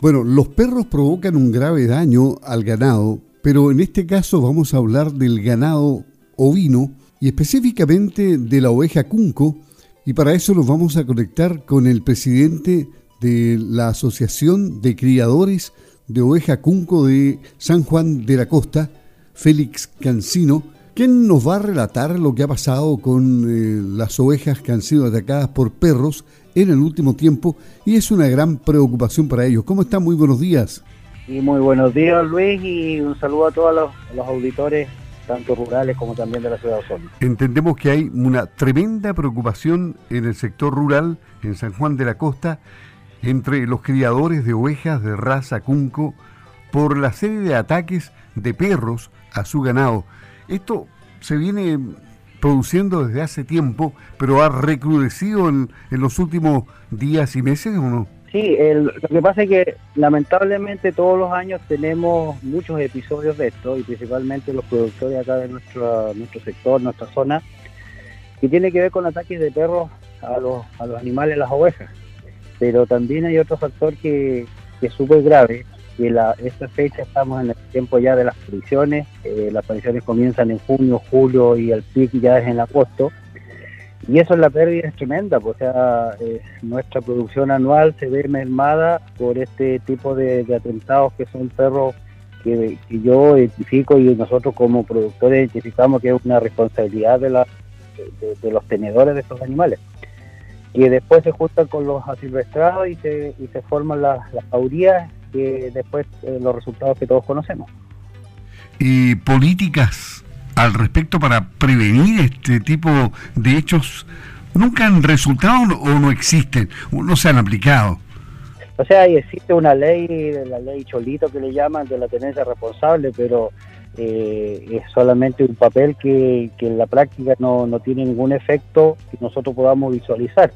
Bueno, los perros provocan un grave daño al ganado, pero en este caso vamos a hablar del ganado ovino y específicamente de la oveja cunco y para eso nos vamos a conectar con el presidente de la Asociación de Criadores de Oveja Cunco de San Juan de la Costa, Félix Cancino, quien nos va a relatar lo que ha pasado con eh, las ovejas que han sido atacadas por perros en el último tiempo y es una gran preocupación para ellos. ¿Cómo están? Muy buenos días. Y muy buenos días Luis y un saludo a todos los, auditores, tanto rurales como también de la ciudad de Osorno. Entendemos que hay una tremenda preocupación en el sector rural, en San Juan de la Costa, entre los criadores de ovejas de raza cunco por la serie de ataques de perros a su ganado. Esto se viene produciendo desde hace tiempo, pero ha recrudecido en, los últimos días y meses o no? Sí, lo que pasa es que lamentablemente todos los años tenemos muchos episodios de esto y principalmente los productores acá de nuestro, nuestro sector, nuestra zona, que tiene que ver con ataques de perros a los, a los animales, las ovejas. Pero también hay otro factor que, que es súper grave, que la, esta fecha estamos en el tiempo ya de las apariciones, eh, las apariciones comienzan en junio, julio y el pic ya es en agosto, y eso es la pérdida es tremenda, pues, o sea, eh, nuestra producción anual se ve mermada por este tipo de, atentados que son perros que, yo identifico y nosotros como productores identificamos que es una responsabilidad de, la, de, los tenedores de estos animales que después se juntan con los asilvestrados y se, y se forman las, las paurías que después eh, los resultados que todos conocemos. ¿Y políticas al respecto para prevenir este tipo de hechos nunca han resultado o no existen, o no se han aplicado? O sea, existe una ley, la ley Cholito que le llaman, de la tenencia responsable, pero eh, es solamente un papel que, que en la práctica no, no tiene ningún efecto que nosotros podamos visualizar.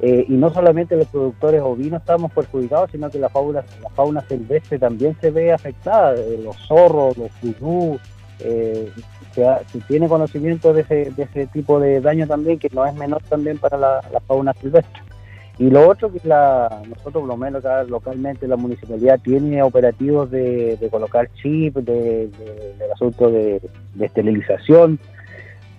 Eh, y no solamente los productores ovinos estamos perjudicados, sino que la fauna, la fauna silvestre también se ve afectada, eh, los zorros, los furú, eh, se, tiene conocimiento de ese, de ese tipo de daño también, que no es menor también para la, fauna silvestre. Y lo otro que la, nosotros, por lo menos acá localmente, la municipalidad tiene operativos de, colocar chip, de, del asunto de, de esterilización,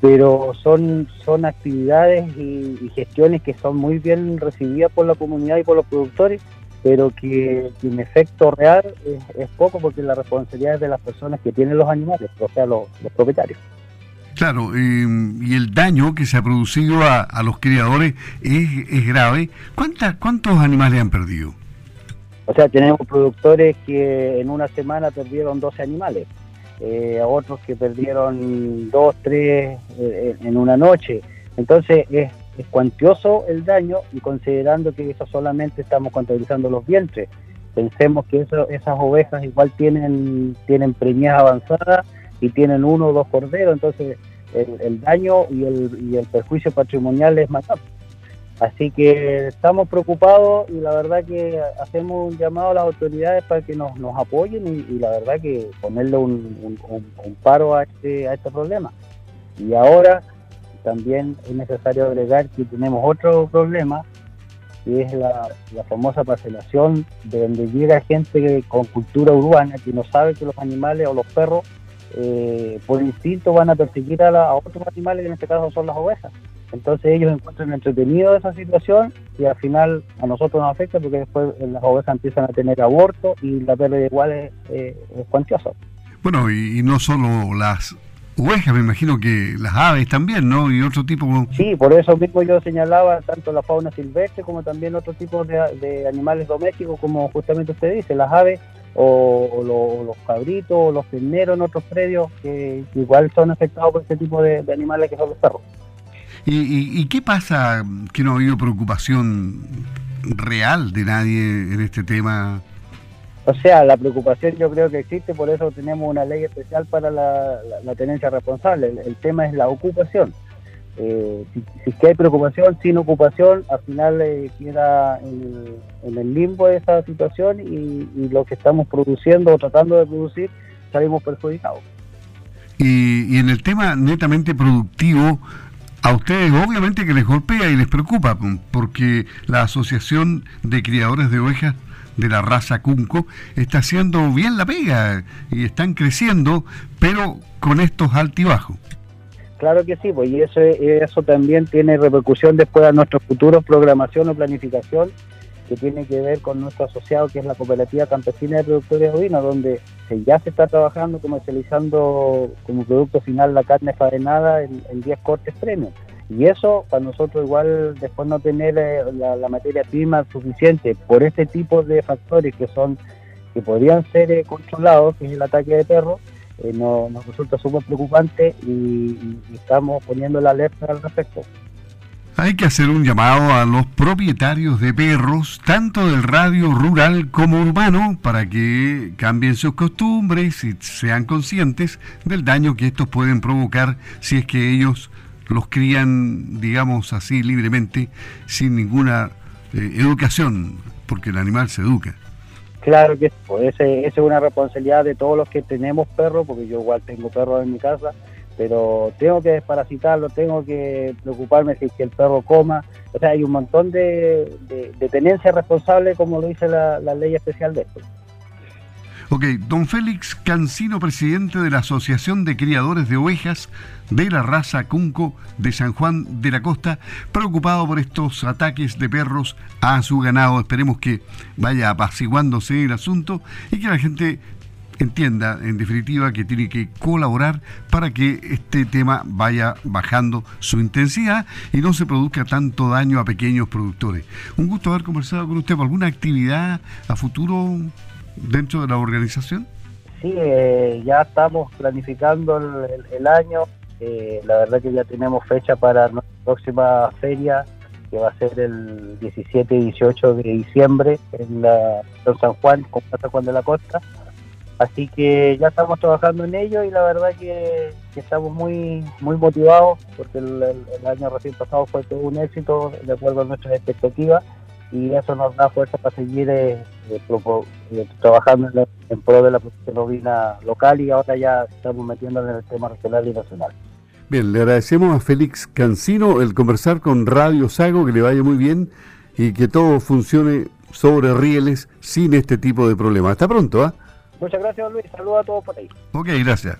pero son, son actividades y, gestiones que son muy bien recibidas por la comunidad y por los productores, pero que, en efecto real es, poco porque la responsabilidad es de las personas que tienen los animales, o sea, los, propietarios. Claro, y el daño que se ha producido a, los criadores es, es grave. ¿Cuántas, ¿Cuántos animales han perdido? O sea, tenemos productores que en una semana perdieron 12 animales eh, otros que perdieron dos, tres eh, en una noche. Entonces es, cuantioso el daño y considerando que eso solamente estamos contabilizando los vientres. Pensemos que esas ovejas igual tienen, tienen preñas avanzadas y tienen uno o dos corderos, entonces el, daño y el, y el perjuicio patrimonial es alto. Así que estamos preocupados y la verdad que hacemos un llamado a las autoridades para que nos, apoyen y, la verdad que ponerle un, paro a este, a este problema. Y ahora también es necesario agregar que tenemos otro problema, que es la, famosa parcelación, de donde llega gente con cultura urbana que no sabe que los animales o los perros eh, por instinto van a perseguir a, a otros animales, que en este caso son las ovejas. Entonces ellos encuentran entretenido esa situación y al final a nosotros nos afecta porque después las ovejas empiezan a tener aborto y la pérdida igual es, es, cuantiosa. Bueno, y, no solo las ovejas, me imagino que las aves también, ¿no? Y otro tipo... Sí, por eso mismo yo señalaba tanto la fauna silvestre como también otros tipos de, animales domésticos, como justamente usted dice, las aves o, los cabritos o los terneros en otros predios que, igual son afectados por este tipo de animales que son los perros. ¿Y, qué pasa que no ha habido preocupación real de nadie en este tema? O sea, la preocupación yo creo que existe, por eso tenemos una ley especial para la, tenencia responsable. El, tema es la ocupación. Eh, si, si que hay preocupación sin ocupación, al final eh, queda en, el limbo de esa situación y, y, lo que estamos produciendo o tratando de producir salimos perjudicados. Y, y en el tema netamente productivo, a ustedes obviamente que les golpea y les preocupa, porque la Asociación de Criadores de Ovejas de la raza Cunco está haciendo bien la pega y están creciendo, pero con estos altibajos. Claro que sí, pues y eso, eso también tiene repercusión después a nuestro futuro programación o planificación que tiene que ver con nuestro asociado que es la Cooperativa Campesina de Productores Ovinos, donde ya se está trabajando comercializando como producto final la carne faenada en, 10 cortes premium. Y eso, para nosotros igual después no tener eh, la, materia prima suficiente por este tipo de factores que son que podrían ser eh, controlados, que es el ataque de perros, eh, nos resulta súper preocupante y, y estamos poniendo la alerta al respecto. Hay que hacer un llamado a los propietarios de perros, tanto del radio rural como urbano, para que cambien sus costumbres y sean conscientes del daño que estos pueden provocar si es que ellos los crían, digamos así, libremente, sin ninguna eh, educación, porque el animal se educa. Claro que pues, esa es una responsabilidad de todos los que tenemos perros, porque yo igual tengo perros en mi casa pero tengo que desparasitarlo, tengo que preocuparme si que el perro coma. O sea, hay un montón de, de, tenencia responsable, como lo dice la, ley especial de esto. Ok, don Félix Cancino, presidente de la Asociación de Criadores de Ovejas de la raza Cunco de San Juan de la Costa, preocupado por estos ataques de perros a su ganado. Esperemos que vaya apaciguándose el asunto y que la gente entienda, en definitiva, que tiene que colaborar para que este tema vaya bajando su intensidad y no se produzca tanto daño a pequeños productores. Un gusto haber conversado con usted. ¿Alguna actividad a futuro dentro de la organización? Sí, eh, ya estamos planificando el, año. Eh, la verdad que ya tenemos fecha para nuestra próxima feria que va a ser el 17 y 18 de diciembre en la San Juan, con San Juan de la Costa. Así que ya estamos trabajando en ello y la verdad que, estamos muy muy motivados porque el, año recién pasado fue todo un éxito de acuerdo a nuestras expectativas y eso nos da fuerza para seguir eh, eh, eh, trabajando en, pro de la producción local y ahora ya estamos metiendo en el tema regional y nacional. Bien, le agradecemos a Félix Cancino el conversar con Radio Sago, que le vaya muy bien y que todo funcione sobre rieles sin este tipo de problemas. Hasta pronto, ¿ah? Muchas gracias, Luis. Saludos a todos por ahí. Ok, gracias.